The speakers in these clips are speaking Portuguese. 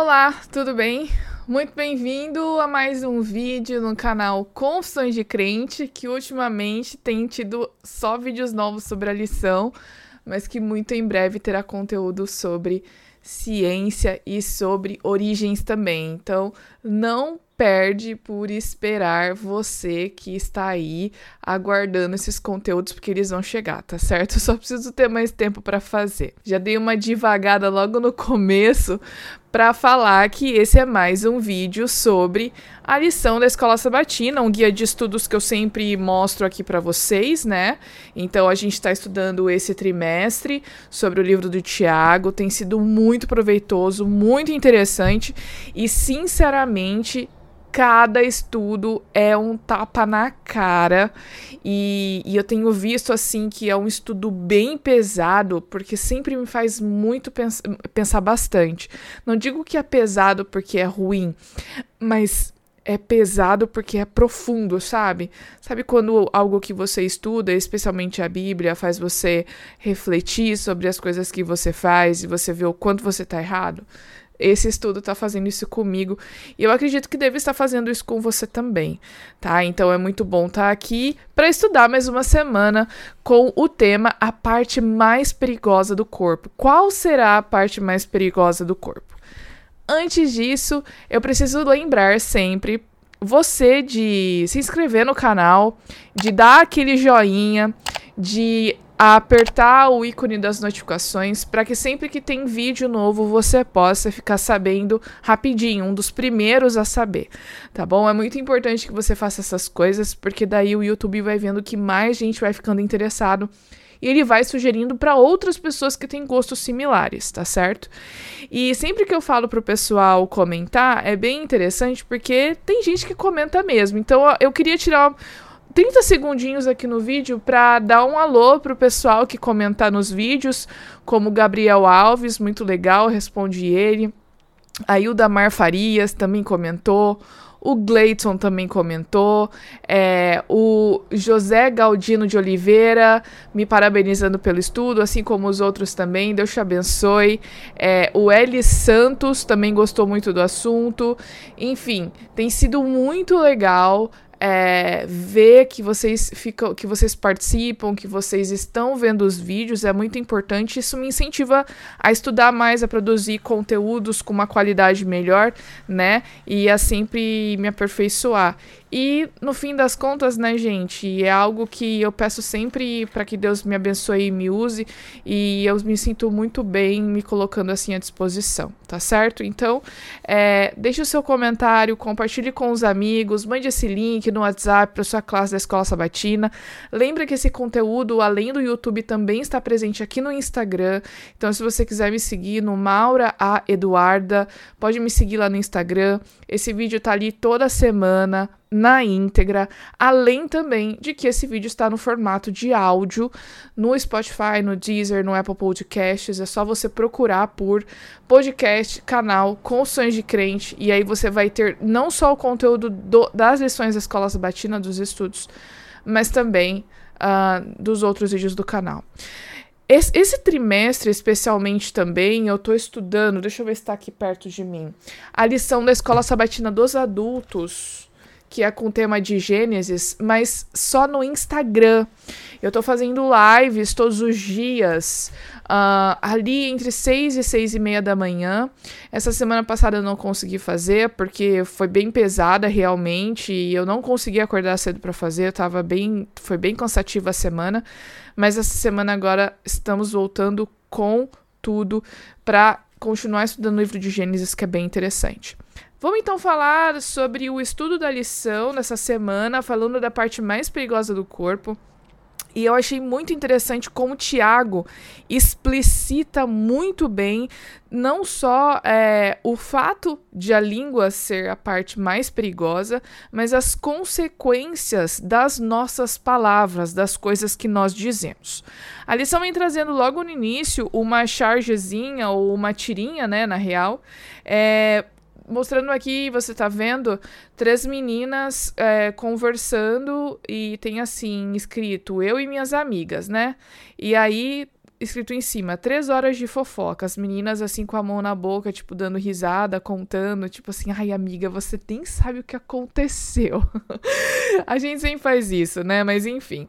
Olá, tudo bem? Muito bem-vindo a mais um vídeo no canal Confissões de Crente, que ultimamente tem tido só vídeos novos sobre a lição, mas que muito em breve terá conteúdo sobre ciência e sobre origens também. Então, não perde por esperar você que está aí aguardando esses conteúdos porque eles vão chegar, tá certo? Eu só preciso ter mais tempo para fazer. Já dei uma divagada logo no começo para falar que esse é mais um vídeo sobre a lição da Escola Sabatina, um guia de estudos que eu sempre mostro aqui para vocês, né? Então a gente está estudando esse trimestre sobre o livro do Tiago, tem sido muito proveitoso, muito interessante e sinceramente cada estudo é um tapa na cara. E, e, eu tenho visto assim que é um estudo bem pesado, porque sempre me faz muito pens pensar bastante. Não digo que é pesado porque é ruim, mas é pesado porque é profundo, sabe? Sabe quando algo que você estuda, especialmente a Bíblia, faz você refletir sobre as coisas que você faz e você vê o quanto você tá errado? Esse estudo está fazendo isso comigo e eu acredito que deve estar fazendo isso com você também, tá? Então é muito bom estar tá aqui para estudar mais uma semana com o tema A parte mais perigosa do corpo. Qual será a parte mais perigosa do corpo? Antes disso, eu preciso lembrar sempre você de se inscrever no canal, de dar aquele joinha, de a apertar o ícone das notificações para que sempre que tem vídeo novo você possa ficar sabendo rapidinho, um dos primeiros a saber, tá bom? É muito importante que você faça essas coisas porque daí o YouTube vai vendo que mais gente vai ficando interessado e ele vai sugerindo para outras pessoas que têm gostos similares, tá certo? E sempre que eu falo pro pessoal comentar, é bem interessante porque tem gente que comenta mesmo. Então eu queria tirar 30 segundinhos aqui no vídeo para dar um alô pro pessoal que comenta nos vídeos, como Gabriel Alves, muito legal, responde ele. A Hilda Mar Farias também comentou. O Gleiton também comentou. É, o José Galdino de Oliveira me parabenizando pelo estudo, assim como os outros também. Deus te abençoe. É, o Eli Santos também gostou muito do assunto. Enfim, tem sido muito legal é, ver que vocês ficam, que vocês participam, que vocês estão vendo os vídeos é muito importante. Isso me incentiva a estudar mais, a produzir conteúdos com uma qualidade melhor, né? E a sempre me aperfeiçoar. E no fim das contas, né, gente, é algo que eu peço sempre para que Deus me abençoe e me use, e eu me sinto muito bem me colocando assim à disposição, tá certo? Então, é, deixe o seu comentário, compartilhe com os amigos, mande esse link no WhatsApp para sua classe da Escola Sabatina. Lembra que esse conteúdo, além do YouTube, também está presente aqui no Instagram. Então, se você quiser me seguir no Maura A Eduarda, pode me seguir lá no Instagram. Esse vídeo tá ali toda semana na íntegra, além também de que esse vídeo está no formato de áudio no Spotify, no Deezer, no Apple Podcasts. É só você procurar por podcast, canal Confissões de Crente, e aí você vai ter não só o conteúdo do, das lições da Escola Sabatina, dos estudos, mas também uh, dos outros vídeos do canal. Esse, esse, trimestre, especialmente também, eu estou estudando, deixa eu ver se está aqui perto de mim, a lição da Escola Sabatina dos Adultos que é com tema de Gênesis, mas só no Instagram. Eu tô fazendo lives todos os dias, uh, ali entre 6 e 6 e meia da manhã. Essa semana passada eu não consegui fazer, porque foi bem pesada realmente, e eu não consegui acordar cedo para fazer, eu tava bem, foi bem cansativa a semana, mas essa semana agora estamos voltando com tudo para continuar estudando o livro de Gênesis, que é bem interessante. Vamos então falar sobre o estudo da lição nessa semana, falando da parte mais perigosa do corpo. E eu achei muito interessante como o Tiago explicita muito bem não só é, o fato de a língua ser a parte mais perigosa, mas as consequências das nossas palavras, das coisas que nós dizemos. A lição vem trazendo logo no início uma chargezinha ou uma tirinha, né, na real, é, mostrando aqui, você tá vendo três meninas é, conversando e tem assim escrito eu e minhas amigas, né? E aí escrito em cima, três horas de fofoca. As meninas, assim, com a mão na boca, tipo, dando risada, contando, tipo assim, ai, amiga, você nem sabe o que aconteceu. a gente sempre faz isso, né? Mas enfim,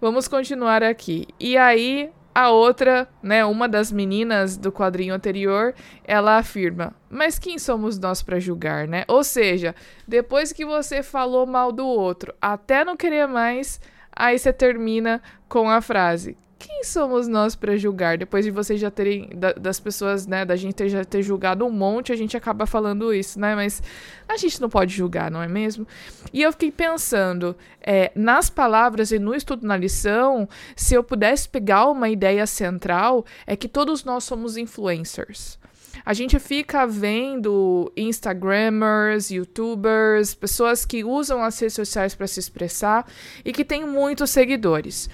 vamos continuar aqui. E aí, a outra, né, uma das meninas do quadrinho anterior, ela afirma: "Mas quem somos nós para julgar, né?" Ou seja, depois que você falou mal do outro, até não querer mais, aí você termina com a frase: quem somos nós para julgar? Depois de vocês já terem, da, das pessoas, né, da gente ter, já ter julgado um monte, a gente acaba falando isso, né? Mas a gente não pode julgar, não é mesmo? E eu fiquei pensando, é, nas palavras e no estudo na lição, se eu pudesse pegar uma ideia central, é que todos nós somos influencers. A gente fica vendo Instagrammers, YouTubers, pessoas que usam as redes sociais para se expressar e que têm muitos seguidores.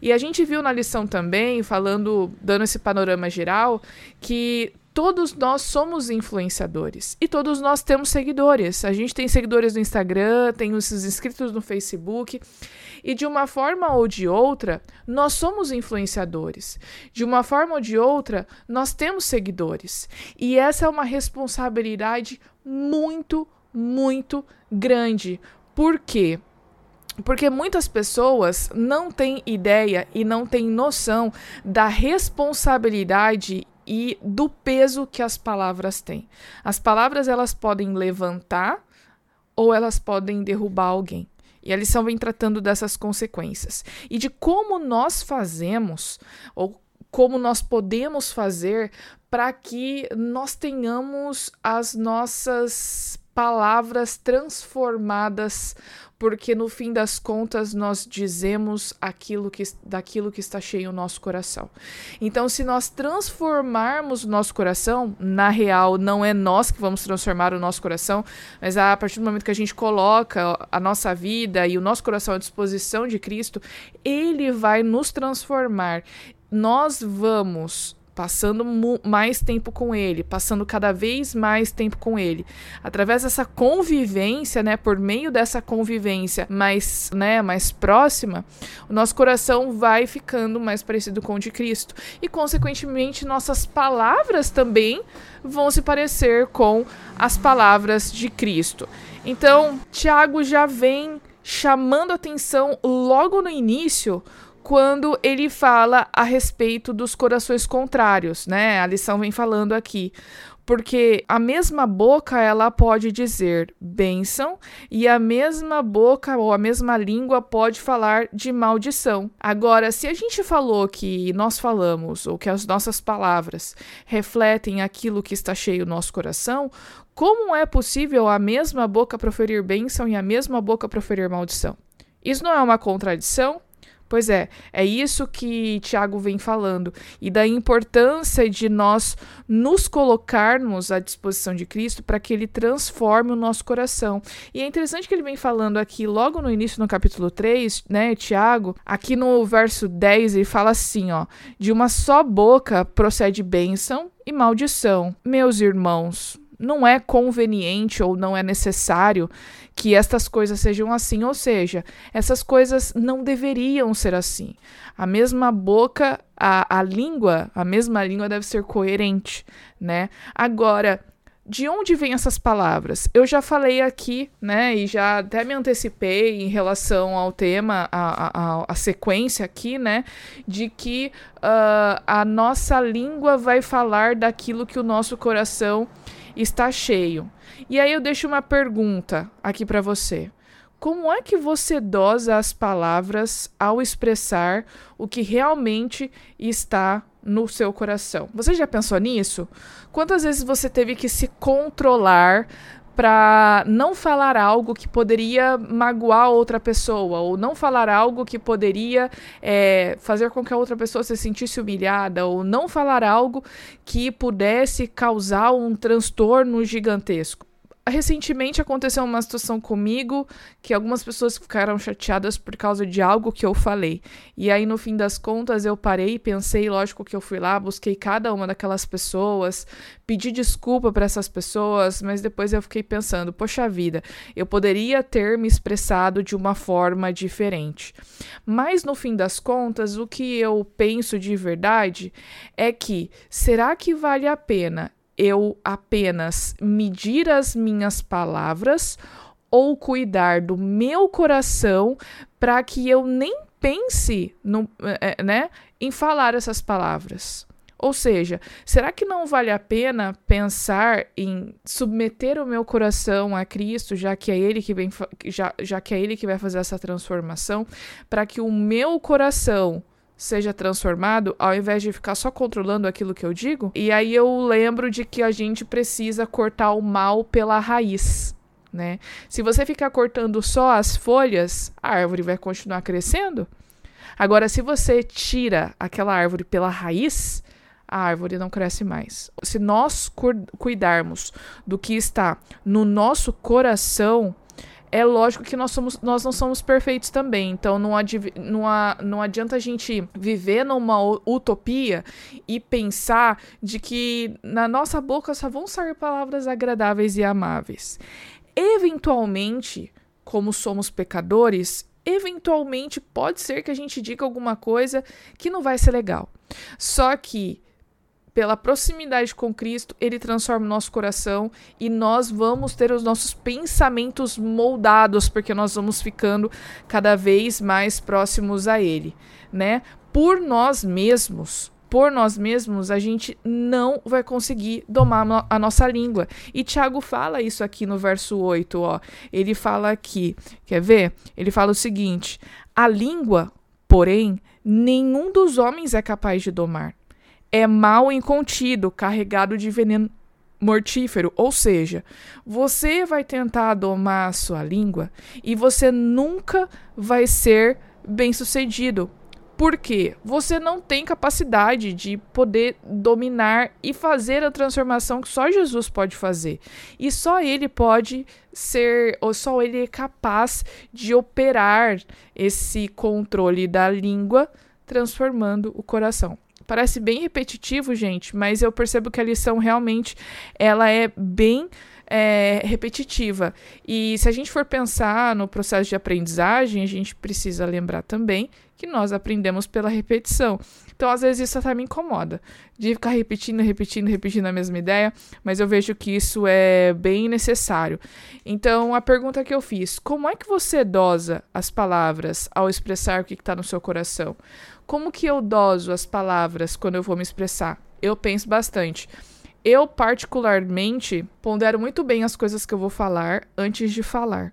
E a gente viu na lição também, falando, dando esse panorama geral, que todos nós somos influenciadores e todos nós temos seguidores. A gente tem seguidores no Instagram, tem os inscritos no Facebook. E de uma forma ou de outra, nós somos influenciadores. De uma forma ou de outra, nós temos seguidores. E essa é uma responsabilidade muito, muito grande. Por quê? Porque muitas pessoas não têm ideia e não têm noção da responsabilidade e do peso que as palavras têm. As palavras elas podem levantar ou elas podem derrubar alguém. E a lição vem tratando dessas consequências e de como nós fazemos ou como nós podemos fazer para que nós tenhamos as nossas palavras transformadas porque no fim das contas nós dizemos aquilo que daquilo que está cheio o nosso coração. Então, se nós transformarmos o nosso coração, na real não é nós que vamos transformar o nosso coração, mas a partir do momento que a gente coloca a nossa vida e o nosso coração à disposição de Cristo, ele vai nos transformar. Nós vamos passando mais tempo com ele, passando cada vez mais tempo com ele. Através dessa convivência, né, por meio dessa convivência mais, né, mais próxima, o nosso coração vai ficando mais parecido com o de Cristo e consequentemente nossas palavras também vão se parecer com as palavras de Cristo. Então, Tiago já vem chamando atenção logo no início quando ele fala a respeito dos corações contrários, né? A lição vem falando aqui. Porque a mesma boca ela pode dizer bênção e a mesma boca ou a mesma língua pode falar de maldição. Agora, se a gente falou que nós falamos ou que as nossas palavras refletem aquilo que está cheio no nosso coração, como é possível a mesma boca proferir bênção e a mesma boca proferir maldição? Isso não é uma contradição? Pois é, é isso que Tiago vem falando e da importância de nós nos colocarmos à disposição de Cristo para que ele transforme o nosso coração. E é interessante que ele vem falando aqui logo no início no capítulo 3, né, Tiago, aqui no verso 10 ele fala assim, ó: "De uma só boca procede bênção e maldição. Meus irmãos, não é conveniente ou não é necessário que estas coisas sejam assim, ou seja, essas coisas não deveriam ser assim. A mesma boca, a, a língua, a mesma língua deve ser coerente, né? Agora, de onde vêm essas palavras? Eu já falei aqui, né, e já até me antecipei em relação ao tema, a, a, a sequência aqui, né, de que uh, a nossa língua vai falar daquilo que o nosso coração está cheio. E aí eu deixo uma pergunta aqui para você. Como é que você dosa as palavras ao expressar o que realmente está no seu coração? Você já pensou nisso? Quantas vezes você teve que se controlar para não falar algo que poderia magoar outra pessoa, ou não falar algo que poderia é, fazer com que a outra pessoa se sentisse humilhada, ou não falar algo que pudesse causar um transtorno gigantesco. Recentemente aconteceu uma situação comigo que algumas pessoas ficaram chateadas por causa de algo que eu falei. E aí, no fim das contas, eu parei, pensei, lógico que eu fui lá, busquei cada uma daquelas pessoas, pedi desculpa para essas pessoas, mas depois eu fiquei pensando, poxa vida, eu poderia ter me expressado de uma forma diferente. Mas no fim das contas, o que eu penso de verdade é que será que vale a pena eu apenas medir as minhas palavras ou cuidar do meu coração para que eu nem pense no, é, né, em falar essas palavras. Ou seja, será que não vale a pena pensar em submeter o meu coração a Cristo, já que é ele que vem já, já que é ele que vai fazer essa transformação, para que o meu coração seja transformado, ao invés de ficar só controlando aquilo que eu digo. E aí eu lembro de que a gente precisa cortar o mal pela raiz. Né? Se você ficar cortando só as folhas, a árvore vai continuar crescendo. Agora, se você tira aquela árvore pela raiz, a árvore não cresce mais. Se nós cuidarmos do que está no nosso coração, é lógico que nós, somos, nós não somos perfeitos também. Então não, não, não adianta a gente viver numa utopia e pensar de que na nossa boca só vão sair palavras agradáveis e amáveis. Eventualmente, como somos pecadores, eventualmente pode ser que a gente diga alguma coisa que não vai ser legal. Só que pela proximidade com Cristo, ele transforma o nosso coração e nós vamos ter os nossos pensamentos moldados, porque nós vamos ficando cada vez mais próximos a ele, né? Por nós mesmos, por nós mesmos, a gente não vai conseguir domar a nossa língua. E Tiago fala isso aqui no verso 8, ó. Ele fala aqui, quer ver? Ele fala o seguinte: a língua, porém, nenhum dos homens é capaz de domar é mal incontido, carregado de veneno mortífero, ou seja, você vai tentar domar a sua língua e você nunca vai ser bem-sucedido. Porque você não tem capacidade de poder dominar e fazer a transformação que só Jesus pode fazer. E só ele pode ser, ou só ele é capaz de operar esse controle da língua, transformando o coração. Parece bem repetitivo, gente, mas eu percebo que a lição realmente ela é bem é, repetitiva. E se a gente for pensar no processo de aprendizagem, a gente precisa lembrar também que nós aprendemos pela repetição. Então, às vezes, isso até me incomoda, de ficar repetindo, repetindo, repetindo a mesma ideia, mas eu vejo que isso é bem necessário. Então, a pergunta que eu fiz: como é que você dosa as palavras ao expressar o que está no seu coração? Como que eu doso as palavras quando eu vou me expressar? Eu penso bastante. Eu, particularmente, pondero muito bem as coisas que eu vou falar antes de falar.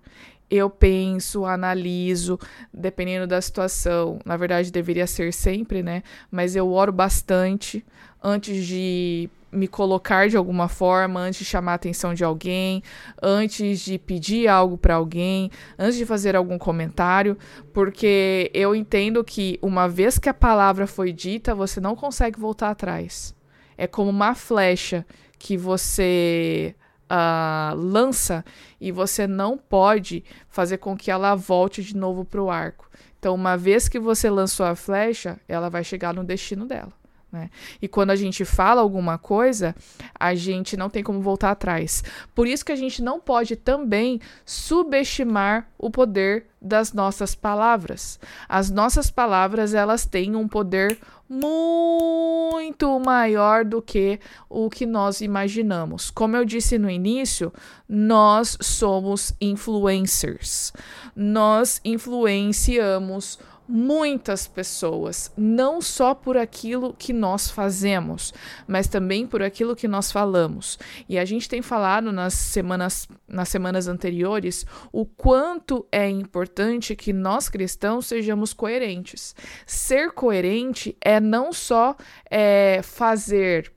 Eu penso, analiso, dependendo da situação. Na verdade, deveria ser sempre, né? Mas eu oro bastante antes de me colocar de alguma forma, antes de chamar a atenção de alguém, antes de pedir algo para alguém, antes de fazer algum comentário, porque eu entendo que uma vez que a palavra foi dita, você não consegue voltar atrás. É como uma flecha que você uh, lança e você não pode fazer com que ela volte de novo para o arco. Então, uma vez que você lançou a flecha, ela vai chegar no destino dela. Né? E quando a gente fala alguma coisa, a gente não tem como voltar atrás. Por isso que a gente não pode também subestimar o poder das nossas palavras. As nossas palavras, elas têm um poder muito maior do que o que nós imaginamos. Como eu disse no início, nós somos influencers. Nós influenciamos muitas pessoas, não só por aquilo que nós fazemos, mas também por aquilo que nós falamos. E a gente tem falado nas semanas, nas semanas anteriores o quanto é importante que nós cristãos sejamos coerentes. Ser coerente é não só é, fazer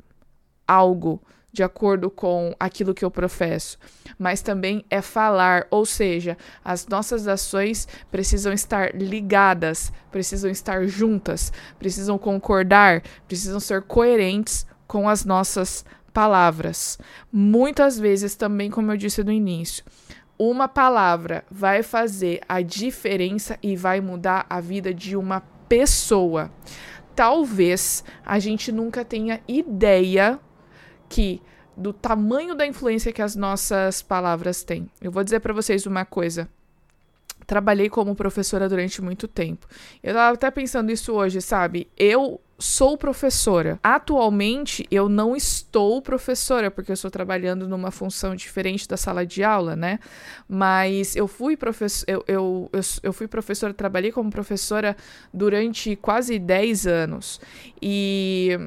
algo de acordo com aquilo que eu professo, mas também é falar, ou seja, as nossas ações precisam estar ligadas, precisam estar juntas, precisam concordar, precisam ser coerentes com as nossas palavras. Muitas vezes também, como eu disse no início, uma palavra vai fazer a diferença e vai mudar a vida de uma pessoa. Talvez a gente nunca tenha ideia que do tamanho da influência que as nossas palavras têm. Eu vou dizer para vocês uma coisa trabalhei como professora durante muito tempo. Eu tava até pensando isso hoje, sabe? Eu sou professora. Atualmente, eu não estou professora, porque eu estou trabalhando numa função diferente da sala de aula, né? Mas eu fui professora, eu, eu, eu, eu, fui professora, trabalhei como professora durante quase 10 anos. E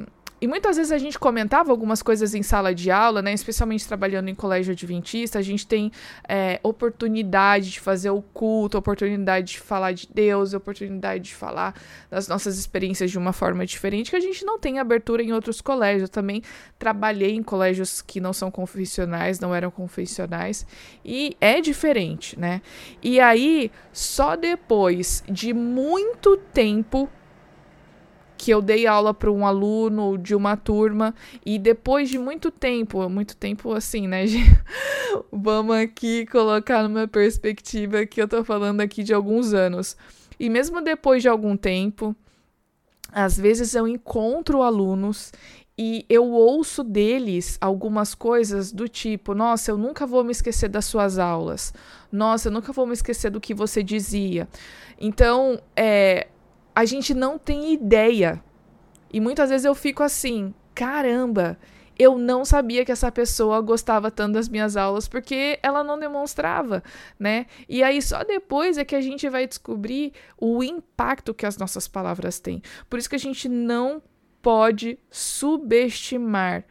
e muitas vezes a gente comentava algumas coisas em sala de aula, né? Especialmente trabalhando em colégio adventista, a gente tem é, oportunidade de fazer o culto, oportunidade de falar de Deus, oportunidade de falar das nossas experiências de uma forma diferente, que a gente não tem abertura em outros colégios. Eu também trabalhei em colégios que não são confessionais, não eram confessionais, e é diferente, né? E aí, só depois de muito tempo que eu dei aula para um aluno de uma turma e depois de muito tempo, muito tempo assim, né? Vamos aqui colocar numa perspectiva que eu tô falando aqui de alguns anos. E mesmo depois de algum tempo, às vezes eu encontro alunos e eu ouço deles algumas coisas do tipo: Nossa, eu nunca vou me esquecer das suas aulas. Nossa, eu nunca vou me esquecer do que você dizia. Então, é, a gente não tem ideia. E muitas vezes eu fico assim, caramba, eu não sabia que essa pessoa gostava tanto das minhas aulas porque ela não demonstrava, né? E aí só depois é que a gente vai descobrir o impacto que as nossas palavras têm. Por isso que a gente não pode subestimar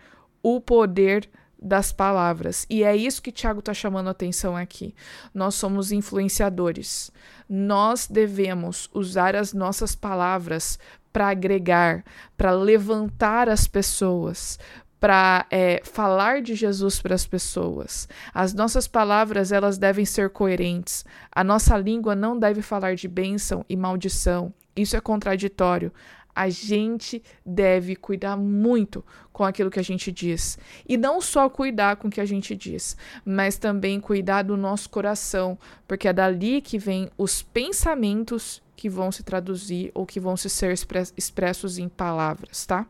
o poder das palavras. E é isso que Tiago está chamando a atenção aqui. Nós somos influenciadores. Nós devemos usar as nossas palavras para agregar, para levantar as pessoas, para é, falar de Jesus para as pessoas. As nossas palavras elas devem ser coerentes. A nossa língua não deve falar de bênção e maldição. Isso é contraditório a gente deve cuidar muito com aquilo que a gente diz. E não só cuidar com o que a gente diz, mas também cuidar do nosso coração, porque é dali que vem os pensamentos que vão se traduzir ou que vão se ser expressos em palavras, tá?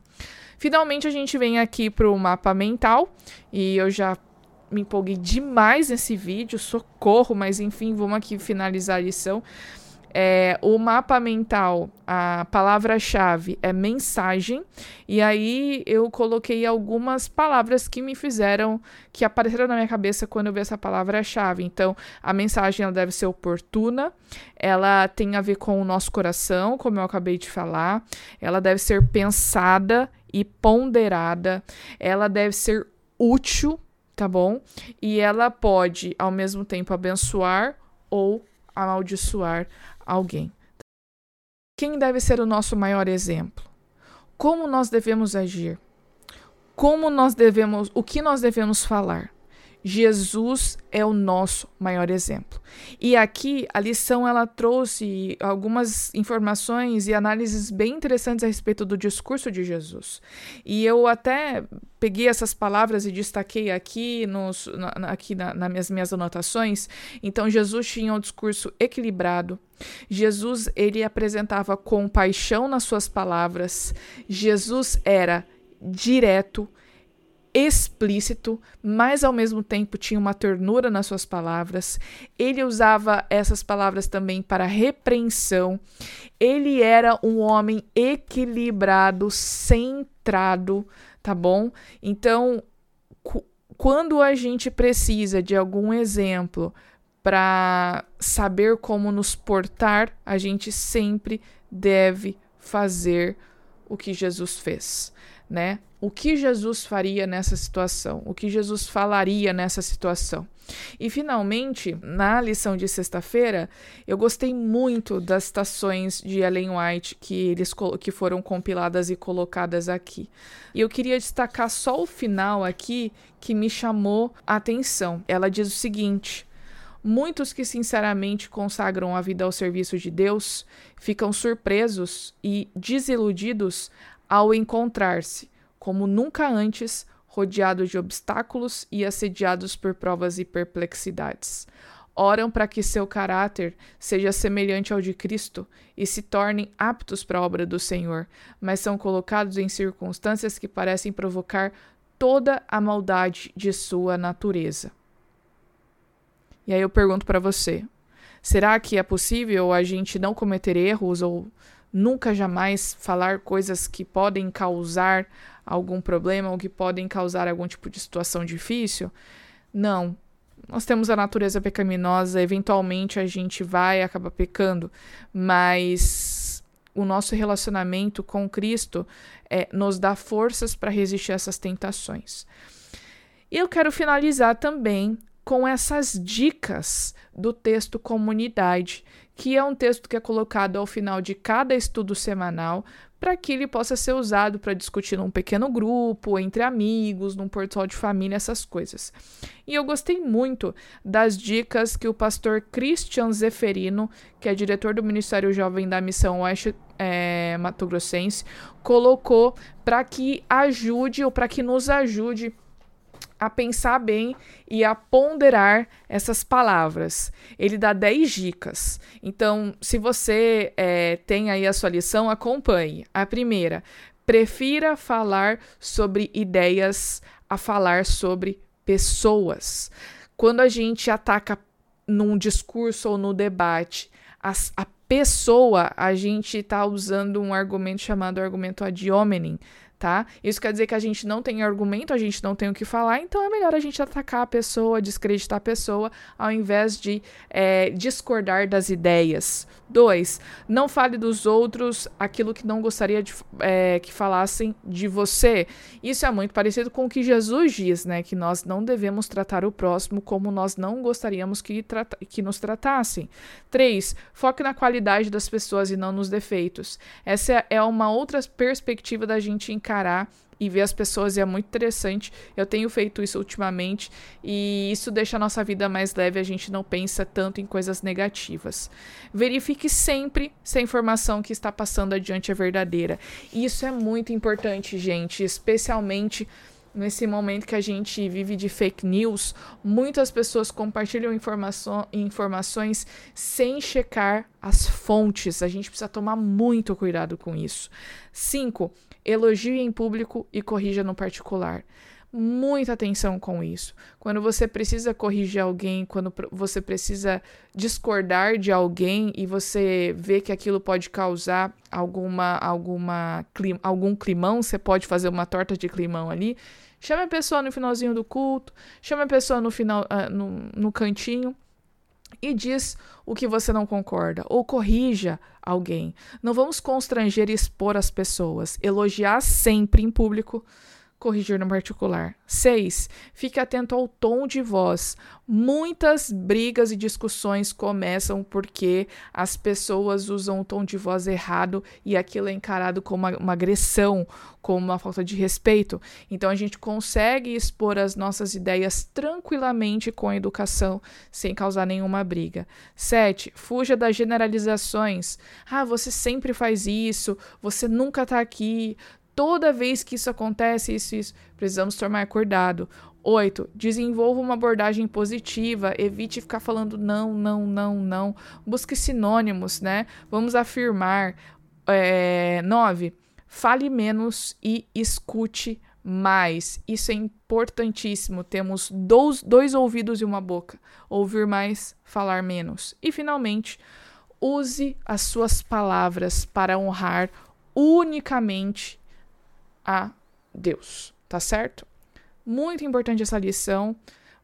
Finalmente a gente vem aqui para o mapa mental e eu já me empolguei demais nesse vídeo, socorro, mas enfim, vamos aqui finalizar a lição. É, o mapa mental, a palavra-chave é mensagem, e aí eu coloquei algumas palavras que me fizeram, que apareceram na minha cabeça quando eu vi essa palavra-chave. Então, a mensagem ela deve ser oportuna, ela tem a ver com o nosso coração, como eu acabei de falar, ela deve ser pensada e ponderada, ela deve ser útil, tá bom? E ela pode, ao mesmo tempo, abençoar ou amaldiçoar alguém. Quem deve ser o nosso maior exemplo? Como nós devemos agir? Como nós devemos, o que nós devemos falar? Jesus é o nosso maior exemplo. E aqui a lição ela trouxe algumas informações e análises bem interessantes a respeito do discurso de Jesus. E eu até peguei essas palavras e destaquei aqui nos na, aqui na, nas minhas, minhas anotações. Então Jesus tinha um discurso equilibrado. Jesus ele apresentava compaixão nas suas palavras. Jesus era direto explícito, mas ao mesmo tempo tinha uma ternura nas suas palavras. Ele usava essas palavras também para repreensão. Ele era um homem equilibrado, centrado, tá bom? Então, quando a gente precisa de algum exemplo para saber como nos portar, a gente sempre deve fazer o que Jesus fez, né? o que Jesus faria nessa situação, o que Jesus falaria nessa situação. E finalmente, na lição de sexta-feira, eu gostei muito das citações de Ellen White que eles que foram compiladas e colocadas aqui. E eu queria destacar só o final aqui que me chamou a atenção. Ela diz o seguinte: Muitos que sinceramente consagram a vida ao serviço de Deus ficam surpresos e desiludidos ao encontrar-se como nunca antes, rodeados de obstáculos e assediados por provas e perplexidades. Oram para que seu caráter seja semelhante ao de Cristo e se tornem aptos para a obra do Senhor, mas são colocados em circunstâncias que parecem provocar toda a maldade de sua natureza. E aí eu pergunto para você: será que é possível a gente não cometer erros ou nunca jamais falar coisas que podem causar algum problema ou que podem causar algum tipo de situação difícil? Não. Nós temos a natureza pecaminosa, eventualmente a gente vai acabar pecando, mas o nosso relacionamento com Cristo é, nos dá forças para resistir a essas tentações. E eu quero finalizar também com essas dicas do texto Comunidade, que é um texto que é colocado ao final de cada estudo semanal para que ele possa ser usado para discutir num pequeno grupo, entre amigos, num portal de família, essas coisas. E eu gostei muito das dicas que o pastor Christian Zeferino, que é diretor do Ministério Jovem da Missão Oeste é, Mato Grossense, colocou para que ajude ou para que nos ajude a pensar bem e a ponderar essas palavras. Ele dá 10 dicas. Então, se você é, tem aí a sua lição, acompanhe. A primeira, prefira falar sobre ideias a falar sobre pessoas. Quando a gente ataca num discurso ou no debate as, a pessoa, a gente está usando um argumento chamado argumento ad hominem, tá? Isso quer dizer que a gente não tem argumento, a gente não tem o que falar, então é melhor a gente atacar a pessoa, descreditar a pessoa, ao invés de é, discordar das ideias. Dois, não fale dos outros aquilo que não gostaria de, é, que falassem de você. Isso é muito parecido com o que Jesus diz, né? Que nós não devemos tratar o próximo como nós não gostaríamos que, que nos tratassem. Três, foque na qualidade das pessoas e não nos defeitos. Essa é uma outra perspectiva da gente encarar encarar e ver as pessoas e é muito interessante. Eu tenho feito isso ultimamente e isso deixa a nossa vida mais leve, a gente não pensa tanto em coisas negativas. Verifique sempre se a informação que está passando adiante é verdadeira. Isso é muito importante, gente, especialmente nesse momento que a gente vive de fake news, muitas pessoas compartilham informações sem checar as fontes. A gente precisa tomar muito cuidado com isso. 5. Elogie em público e corrija no particular. Muita atenção com isso. Quando você precisa corrigir alguém, quando você precisa discordar de alguém e você vê que aquilo pode causar alguma, alguma, algum climão, você pode fazer uma torta de climão ali. Chame a pessoa no finalzinho do culto, chame a pessoa no final, uh, no, no cantinho e diz o que você não concorda ou corrija alguém. Não vamos constranger e expor as pessoas. Elogiar sempre em público corrigir no particular. 6. Fique atento ao tom de voz. Muitas brigas e discussões começam porque as pessoas usam o tom de voz errado e aquilo é encarado como uma, uma agressão, como uma falta de respeito. Então a gente consegue expor as nossas ideias tranquilamente com educação, sem causar nenhuma briga. 7. Fuja das generalizações. Ah, você sempre faz isso, você nunca tá aqui, toda vez que isso acontece, isso, isso, precisamos tomar cuidado. 8. Desenvolva uma abordagem positiva, evite ficar falando não, não, não, não. Busque sinônimos, né? Vamos afirmar. 9. É, fale menos e escute mais. Isso é importantíssimo. Temos dois, dois ouvidos e uma boca. Ouvir mais, falar menos. E, finalmente, use as suas palavras para honrar unicamente a Deus, tá certo? Muito importante essa lição,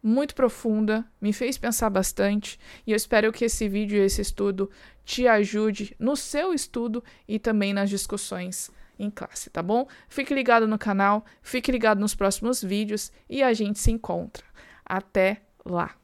muito profunda, me fez pensar bastante e eu espero que esse vídeo e esse estudo te ajude no seu estudo e também nas discussões em classe, tá bom? Fique ligado no canal, fique ligado nos próximos vídeos e a gente se encontra. Até lá!